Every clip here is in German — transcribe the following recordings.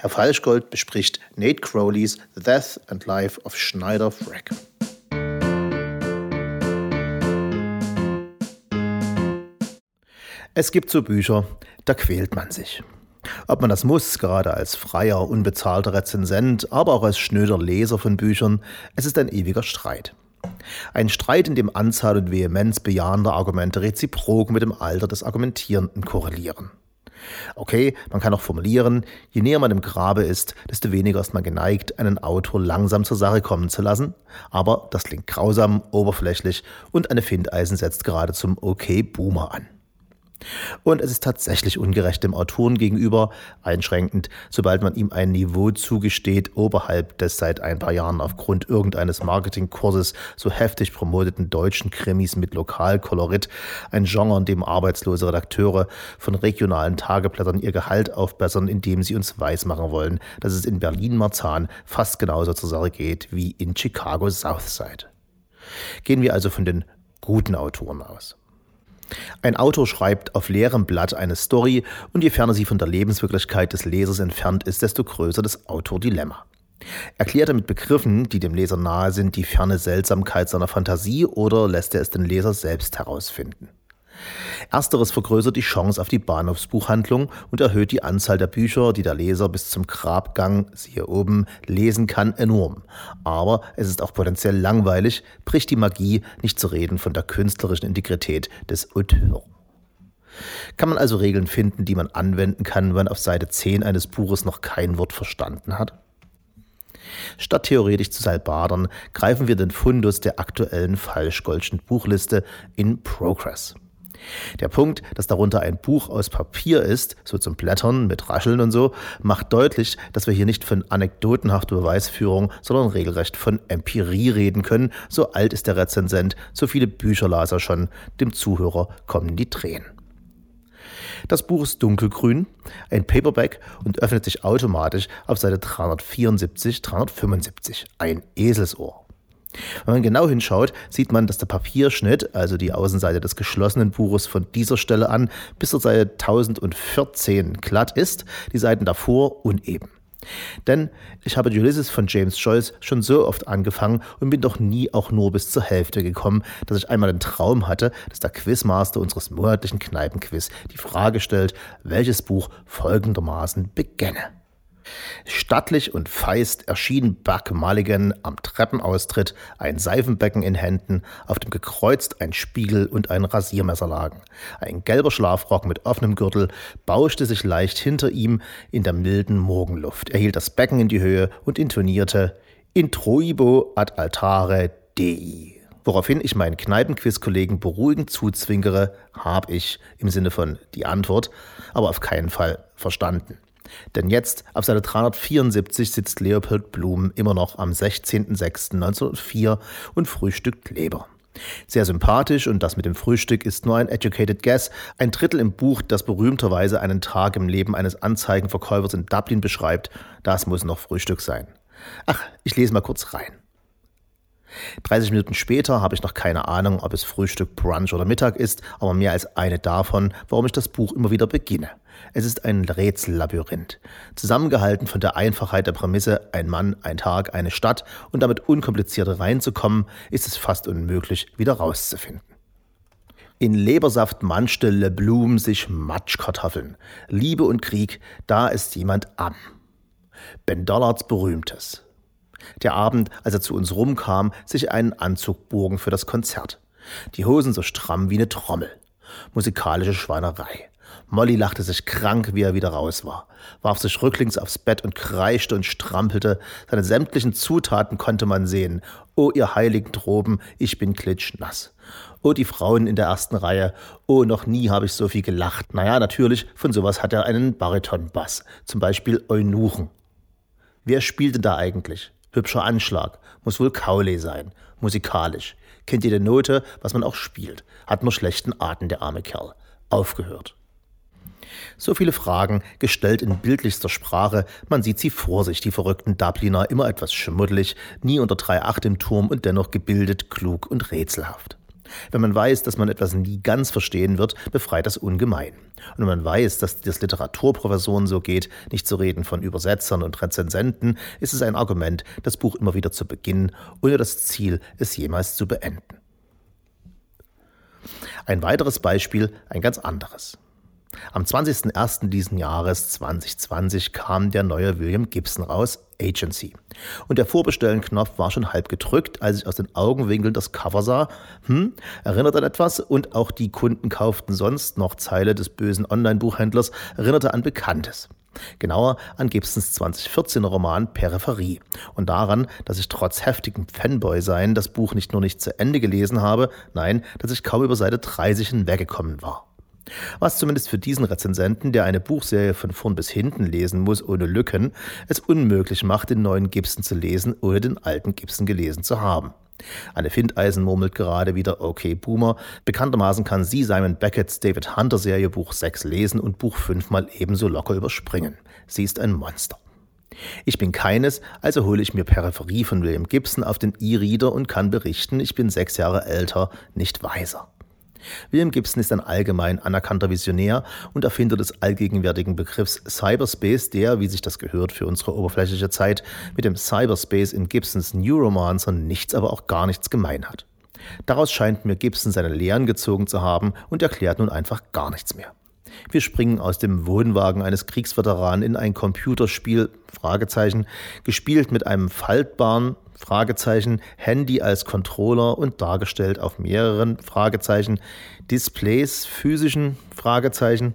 Herr Falschgold bespricht Nate Crowleys The Death and Life of Schneider Frack. Es gibt so Bücher, da quält man sich. Ob man das muss, gerade als freier, unbezahlter Rezensent, aber auch als schnöder Leser von Büchern, es ist ein ewiger Streit. Ein Streit, in dem Anzahl und Vehemenz bejahender Argumente reziprok mit dem Alter des Argumentierenden korrelieren. Okay, man kann auch formulieren, je näher man im Grabe ist, desto weniger ist man geneigt, einen Autor langsam zur Sache kommen zu lassen. Aber das klingt grausam, oberflächlich und eine Findeisen setzt gerade zum Okay-Boomer an. Und es ist tatsächlich ungerecht dem Autoren gegenüber, einschränkend, sobald man ihm ein Niveau zugesteht, oberhalb des seit ein paar Jahren aufgrund irgendeines Marketingkurses so heftig promoteten deutschen Krimis mit Lokalkolorit, ein Genre, in dem arbeitslose Redakteure von regionalen Tageblättern ihr Gehalt aufbessern, indem sie uns weismachen wollen, dass es in Berlin-Marzahn fast genauso zur Sache geht wie in Chicago Southside. Gehen wir also von den guten Autoren aus. Ein Autor schreibt auf leerem Blatt eine Story und je ferner sie von der Lebenswirklichkeit des Lesers entfernt ist, desto größer das Autordilemma. Erklärt er mit Begriffen, die dem Leser nahe sind, die ferne Seltsamkeit seiner Fantasie oder lässt er es den Leser selbst herausfinden? Ersteres vergrößert die Chance auf die Bahnhofsbuchhandlung und erhöht die Anzahl der Bücher, die der Leser bis zum Grabgang, siehe oben, lesen kann, enorm. Aber es ist auch potenziell langweilig, bricht die Magie, nicht zu reden von der künstlerischen Integrität des Auteurs. Kann man also Regeln finden, die man anwenden kann, wenn auf Seite 10 eines Buches noch kein Wort verstanden hat? Statt theoretisch zu salbadern, greifen wir den Fundus der aktuellen Falschgoldschen Buchliste in Progress. Der Punkt, dass darunter ein Buch aus Papier ist, so zum Blättern mit Rascheln und so, macht deutlich, dass wir hier nicht von anekdotenhafter Beweisführung, sondern regelrecht von Empirie reden können. So alt ist der Rezensent, so viele Bücher las er schon, dem Zuhörer kommen die Tränen. Das Buch ist dunkelgrün, ein Paperback und öffnet sich automatisch auf Seite 374, 375. Ein Eselsohr. Wenn man genau hinschaut, sieht man, dass der Papierschnitt, also die Außenseite des geschlossenen Buches von dieser Stelle an bis zur Seite 1014 glatt ist, die Seiten davor uneben. Denn ich habe Ulysses von James Joyce schon so oft angefangen und bin doch nie auch nur bis zur Hälfte gekommen, dass ich einmal den Traum hatte, dass der Quizmaster unseres monatlichen Kneipenquiz die Frage stellt, welches Buch folgendermaßen beginne. Stattlich und feist erschien Buck Mulligan am Treppenaustritt, ein Seifenbecken in Händen, auf dem gekreuzt ein Spiegel und ein Rasiermesser lagen. Ein gelber Schlafrock mit offenem Gürtel bauschte sich leicht hinter ihm in der milden Morgenluft. Er hielt das Becken in die Höhe und intonierte Introibo ad altare Dei. Woraufhin ich meinen Kneipenquiz-Kollegen beruhigend zuzwinkere, hab ich im Sinne von die Antwort, aber auf keinen Fall verstanden. Denn jetzt, auf Seite 374, sitzt Leopold Blum immer noch am 16.06.1904 und frühstückt Leber. Sehr sympathisch und das mit dem Frühstück ist nur ein educated guess. Ein Drittel im Buch, das berühmterweise einen Tag im Leben eines Anzeigenverkäufers in Dublin beschreibt, das muss noch Frühstück sein. Ach, ich lese mal kurz rein. 30 Minuten später habe ich noch keine Ahnung, ob es Frühstück, Brunch oder Mittag ist, aber mehr als eine davon, warum ich das Buch immer wieder beginne. Es ist ein Rätsellabyrinth, zusammengehalten von der Einfachheit der Prämisse ein Mann, ein Tag, eine Stadt und damit unkompliziert reinzukommen, ist es fast unmöglich, wieder rauszufinden. In Lebersaft manschte Le Blum sich Matschkartoffeln. Liebe und Krieg, da ist jemand am. Ben Dollards berühmtes. Der Abend, als er zu uns rumkam, sich einen Anzug bogen für das Konzert. Die Hosen so stramm wie eine Trommel. Musikalische Schweinerei. Molly lachte sich krank, wie er wieder raus war, warf sich rücklings aufs Bett und kreischte und strampelte. Seine sämtlichen Zutaten konnte man sehen. Oh, ihr heiligen Tropen, ich bin klitschnass. Oh, die Frauen in der ersten Reihe. Oh, noch nie habe ich so viel gelacht. Naja, natürlich, von sowas hat er einen Baritonbass. Zum Beispiel Eunuchen. Wer spielte da eigentlich? Hübscher Anschlag. Muss wohl Kaule sein. Musikalisch. Kennt jede Note, was man auch spielt. Hat nur schlechten Atem, der arme Kerl. Aufgehört. So viele Fragen, gestellt in bildlichster Sprache, man sieht sie vor sich, die verrückten Dubliner, immer etwas schmuddelig, nie unter 3,8 im Turm und dennoch gebildet, klug und rätselhaft. Wenn man weiß, dass man etwas nie ganz verstehen wird, befreit das ungemein. Und wenn man weiß, dass das Literaturprofessoren so geht, nicht zu reden von Übersetzern und Rezensenten, ist es ein Argument, das Buch immer wieder zu beginnen, ohne das Ziel, es jemals zu beenden. Ein weiteres Beispiel, ein ganz anderes. Am 20.01. diesen Jahres 2020 kam der neue William Gibson raus, Agency. Und der Vorbestellen-Knopf war schon halb gedrückt, als ich aus den Augenwinkeln das Cover sah. Hm, erinnert an etwas und auch die Kunden kauften sonst noch Zeile des bösen Online-Buchhändlers, erinnerte an Bekanntes. Genauer an Gibsons 2014er Roman Peripherie und daran, dass ich trotz heftigem Fanboy-Sein das Buch nicht nur nicht zu Ende gelesen habe, nein, dass ich kaum über Seite 30 hinweggekommen war. Was zumindest für diesen Rezensenten, der eine Buchserie von vorn bis hinten lesen muss, ohne Lücken, es unmöglich macht, den neuen Gibson zu lesen, ohne den alten Gibson gelesen zu haben. Anne Findeisen murmelt gerade wieder Okay Boomer. Bekanntermaßen kann sie Simon Beckett's David Hunter Serie Buch 6 lesen und Buch 5 mal ebenso locker überspringen. Sie ist ein Monster. Ich bin keines, also hole ich mir Peripherie von William Gibson auf den E-Reader und kann berichten, ich bin sechs Jahre älter, nicht weiser. William Gibson ist ein allgemein anerkannter Visionär und Erfinder des allgegenwärtigen Begriffs Cyberspace, der, wie sich das gehört für unsere oberflächliche Zeit, mit dem Cyberspace in Gibsons New Romancer nichts, aber auch gar nichts gemein hat. Daraus scheint mir Gibson seine Lehren gezogen zu haben und erklärt nun einfach gar nichts mehr. Wir springen aus dem Wohnwagen eines Kriegsveteranen in ein Computerspiel, Fragezeichen, gespielt mit einem faltbaren, Fragezeichen, Handy als Controller und dargestellt auf mehreren Fragezeichen, Displays, physischen Fragezeichen,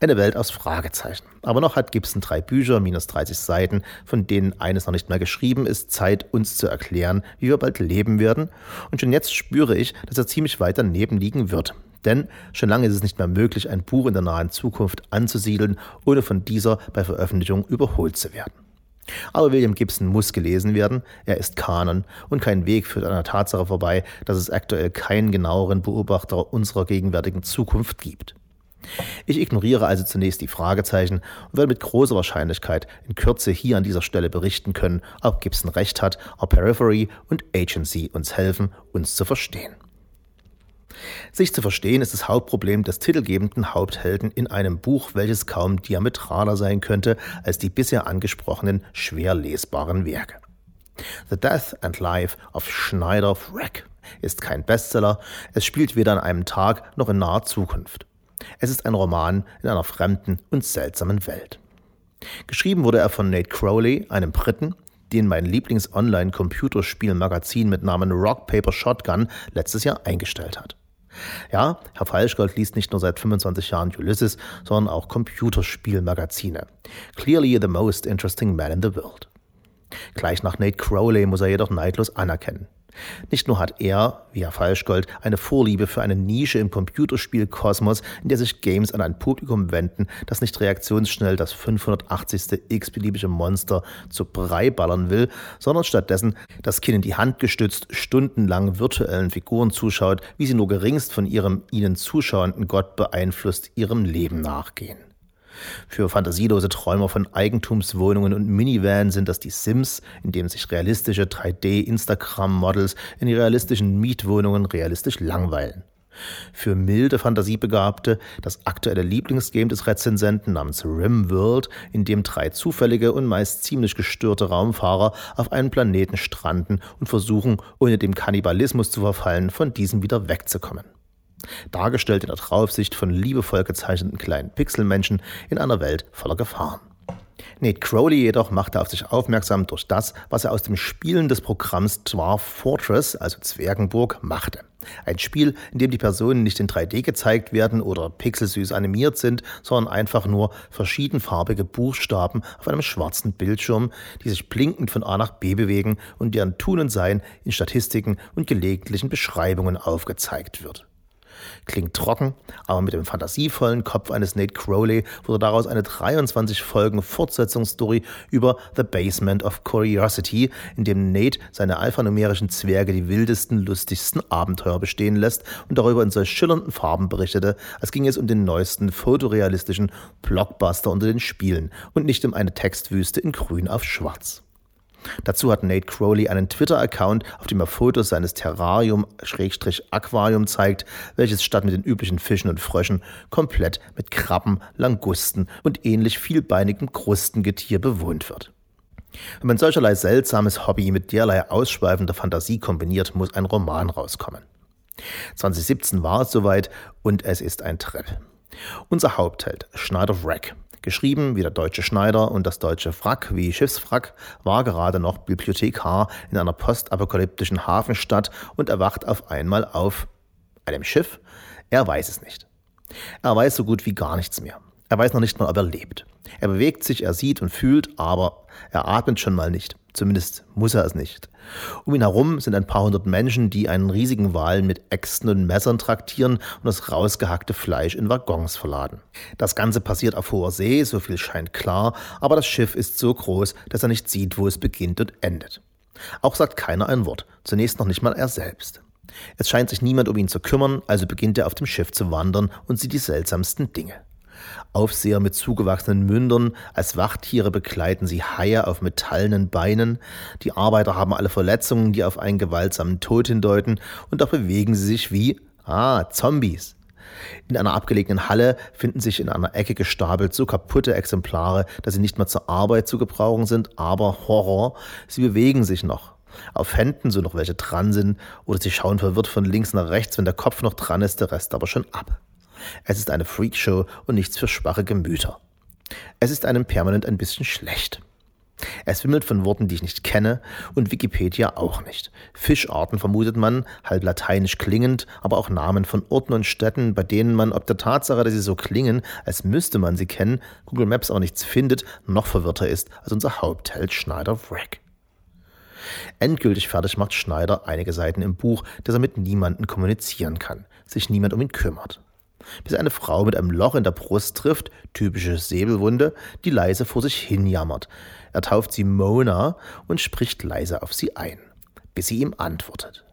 eine Welt aus Fragezeichen. Aber noch hat Gibson drei Bücher, minus 30 Seiten, von denen eines noch nicht mehr geschrieben ist, Zeit uns zu erklären, wie wir bald leben werden. Und schon jetzt spüre ich, dass er ziemlich weit daneben liegen wird. Denn schon lange ist es nicht mehr möglich, ein Buch in der nahen Zukunft anzusiedeln, ohne von dieser bei Veröffentlichung überholt zu werden. Aber William Gibson muss gelesen werden, er ist Kanon und kein Weg führt an der Tatsache vorbei, dass es aktuell keinen genaueren Beobachter unserer gegenwärtigen Zukunft gibt. Ich ignoriere also zunächst die Fragezeichen und werde mit großer Wahrscheinlichkeit in Kürze hier an dieser Stelle berichten können, ob Gibson recht hat, ob Periphery und Agency uns helfen, uns zu verstehen. Sich zu verstehen ist das Hauptproblem des titelgebenden Haupthelden in einem Buch, welches kaum diametraler sein könnte als die bisher angesprochenen schwer lesbaren Werke. The Death and Life of Schneider Wreck ist kein Bestseller, es spielt weder an einem Tag noch in naher Zukunft. Es ist ein Roman in einer fremden und seltsamen Welt. Geschrieben wurde er von Nate Crowley, einem Briten, den mein Lieblings-Online-Computerspielmagazin mit Namen Rock Paper Shotgun letztes Jahr eingestellt hat. Ja, Herr Falschgold liest nicht nur seit 25 Jahren Ulysses, sondern auch Computerspielmagazine. Clearly the most interesting man in the world. Gleich nach Nate Crowley muss er jedoch neidlos anerkennen. Nicht nur hat er, wie Herr Falschgold, eine Vorliebe für eine Nische im Computerspielkosmos, in der sich Games an ein Publikum wenden, das nicht reaktionsschnell das 580. x-beliebige Monster zu Brei ballern will, sondern stattdessen das Kind in die Hand gestützt stundenlang virtuellen Figuren zuschaut, wie sie nur geringst von ihrem ihnen zuschauenden Gott beeinflusst ihrem Leben nachgehen. Für fantasielose Träumer von Eigentumswohnungen und Minivan sind das die Sims, in denen sich realistische 3D-Instagram-Models in realistischen Mietwohnungen realistisch langweilen. Für milde Fantasiebegabte das aktuelle Lieblingsgame des Rezensenten namens RimWorld, in dem drei zufällige und meist ziemlich gestörte Raumfahrer auf einem Planeten stranden und versuchen, ohne dem Kannibalismus zu verfallen, von diesem wieder wegzukommen dargestellt in der Draufsicht von liebevoll gezeichneten kleinen Pixelmenschen in einer Welt voller Gefahren. Nate Crowley jedoch machte auf sich aufmerksam durch das, was er aus dem Spielen des Programms Dwarf Fortress, also Zwergenburg, machte. Ein Spiel, in dem die Personen nicht in 3D gezeigt werden oder pixelsüß animiert sind, sondern einfach nur verschiedenfarbige Buchstaben auf einem schwarzen Bildschirm, die sich blinkend von A nach B bewegen und deren Tun und Sein in Statistiken und gelegentlichen Beschreibungen aufgezeigt wird. Klingt trocken, aber mit dem fantasievollen Kopf eines Nate Crowley wurde daraus eine 23 Folgen Fortsetzungsstory über The Basement of Curiosity, in dem Nate seine alphanumerischen Zwerge die wildesten, lustigsten Abenteuer bestehen lässt und darüber in solch schillernden Farben berichtete, als ging es um den neuesten fotorealistischen Blockbuster unter den Spielen und nicht um eine Textwüste in grün auf schwarz. Dazu hat Nate Crowley einen Twitter-Account, auf dem er Fotos seines Terrarium-Aquarium zeigt, welches statt mit den üblichen Fischen und Fröschen komplett mit Krabben, Langusten und ähnlich vielbeinigem Krustengetier bewohnt wird. Wenn man solcherlei seltsames Hobby mit derlei ausschweifender Fantasie kombiniert, muss ein Roman rauskommen. 2017 war es soweit und es ist ein Trip. Unser Hauptheld, Schneider Wreck, geschrieben wie der deutsche Schneider und das deutsche Wrack wie Schiffswrack, war gerade noch Bibliothekar in einer postapokalyptischen Hafenstadt und erwacht auf einmal auf einem Schiff? Er weiß es nicht. Er weiß so gut wie gar nichts mehr. Er weiß noch nicht mal, ob er lebt. Er bewegt sich, er sieht und fühlt, aber er atmet schon mal nicht. Zumindest muss er es nicht. Um ihn herum sind ein paar hundert Menschen, die einen riesigen Wal mit Äxten und Messern traktieren und das rausgehackte Fleisch in Waggons verladen. Das Ganze passiert auf hoher See, so viel scheint klar, aber das Schiff ist so groß, dass er nicht sieht, wo es beginnt und endet. Auch sagt keiner ein Wort, zunächst noch nicht mal er selbst. Es scheint sich niemand um ihn zu kümmern, also beginnt er auf dem Schiff zu wandern und sieht die seltsamsten Dinge. Aufseher mit zugewachsenen Mündern, als Wachtiere begleiten sie Haie auf metallenen Beinen, die Arbeiter haben alle Verletzungen, die auf einen gewaltsamen Tod hindeuten, und doch bewegen sie sich wie, ah, Zombies. In einer abgelegenen Halle finden sich in einer Ecke gestapelt so kaputte Exemplare, dass sie nicht mehr zur Arbeit zu gebrauchen sind, aber Horror, sie bewegen sich noch. Auf Händen, so noch welche dran sind, oder sie schauen verwirrt von links nach rechts, wenn der Kopf noch dran ist, der Rest aber schon ab. Es ist eine Freakshow und nichts für schwache Gemüter. Es ist einem permanent ein bisschen schlecht. Es wimmelt von Worten, die ich nicht kenne und Wikipedia auch nicht. Fischarten vermutet man, halb lateinisch klingend, aber auch Namen von Orten und Städten, bei denen man ob der Tatsache, dass sie so klingen, als müsste man sie kennen, Google Maps auch nichts findet, noch verwirrter ist als unser Hauptheld Schneider Wreck. Endgültig fertig macht Schneider einige Seiten im Buch, dass er mit niemandem kommunizieren kann, sich niemand um ihn kümmert bis eine Frau mit einem Loch in der Brust trifft, typische Säbelwunde, die leise vor sich hin jammert. Er tauft sie Mona und spricht leise auf sie ein, bis sie ihm antwortet.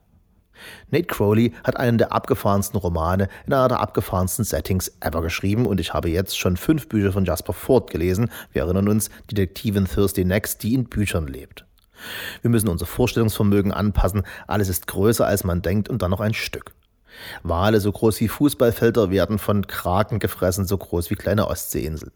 Nate Crowley hat einen der abgefahrensten Romane in einer der abgefahrensten Settings ever geschrieben und ich habe jetzt schon fünf Bücher von Jasper Ford gelesen. Wir erinnern uns, Detektivin Thursday Next, die in Büchern lebt. Wir müssen unser Vorstellungsvermögen anpassen, alles ist größer als man denkt und dann noch ein Stück. Wale so groß wie Fußballfelder werden von Kraken gefressen, so groß wie kleine Ostseeinseln.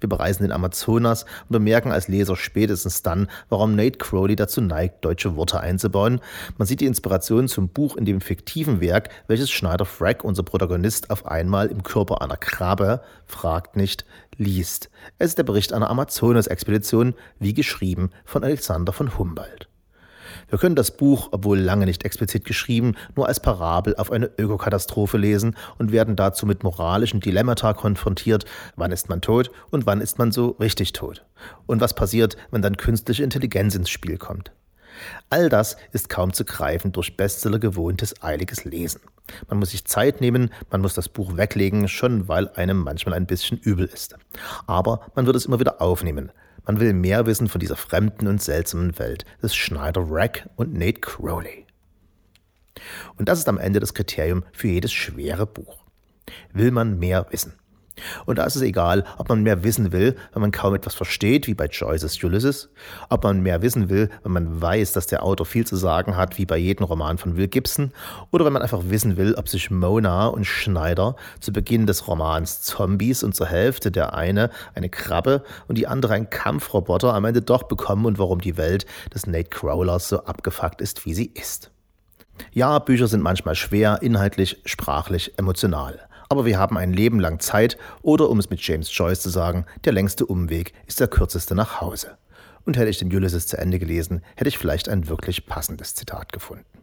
Wir bereisen den Amazonas und bemerken als Leser spätestens dann, warum Nate Crowley dazu neigt, deutsche Worte einzubauen. Man sieht die Inspiration zum Buch in dem fiktiven Werk, welches Schneider Frack, unser Protagonist, auf einmal im Körper einer Krabbe, fragt nicht, liest. Es ist der Bericht einer Amazonas-Expedition, wie geschrieben von Alexander von Humboldt. Wir können das Buch, obwohl lange nicht explizit geschrieben, nur als Parabel auf eine Ökokatastrophe lesen und werden dazu mit moralischen Dilemmata konfrontiert, wann ist man tot und wann ist man so richtig tot. Und was passiert, wenn dann künstliche Intelligenz ins Spiel kommt. All das ist kaum zu greifen durch Bestseller gewohntes eiliges Lesen. Man muss sich Zeit nehmen, man muss das Buch weglegen, schon weil einem manchmal ein bisschen übel ist. Aber man wird es immer wieder aufnehmen, man will mehr wissen von dieser fremden und seltsamen Welt des Schneider Rack und Nate Crowley. Und das ist am Ende das Kriterium für jedes schwere Buch. Will man mehr wissen? Und da ist es egal, ob man mehr wissen will, wenn man kaum etwas versteht, wie bei Joyce's Ulysses, ob man mehr wissen will, wenn man weiß, dass der Autor viel zu sagen hat, wie bei jedem Roman von Will Gibson, oder wenn man einfach wissen will, ob sich Mona und Schneider zu Beginn des Romans Zombies und zur Hälfte der eine eine Krabbe und die andere ein Kampfroboter am Ende doch bekommen und warum die Welt des Nate Crowlers so abgefuckt ist, wie sie ist. Ja, Bücher sind manchmal schwer, inhaltlich, sprachlich, emotional aber wir haben ein Leben lang Zeit oder um es mit James Joyce zu sagen, der längste Umweg ist der kürzeste nach Hause. Und hätte ich den Ulysses zu Ende gelesen, hätte ich vielleicht ein wirklich passendes Zitat gefunden.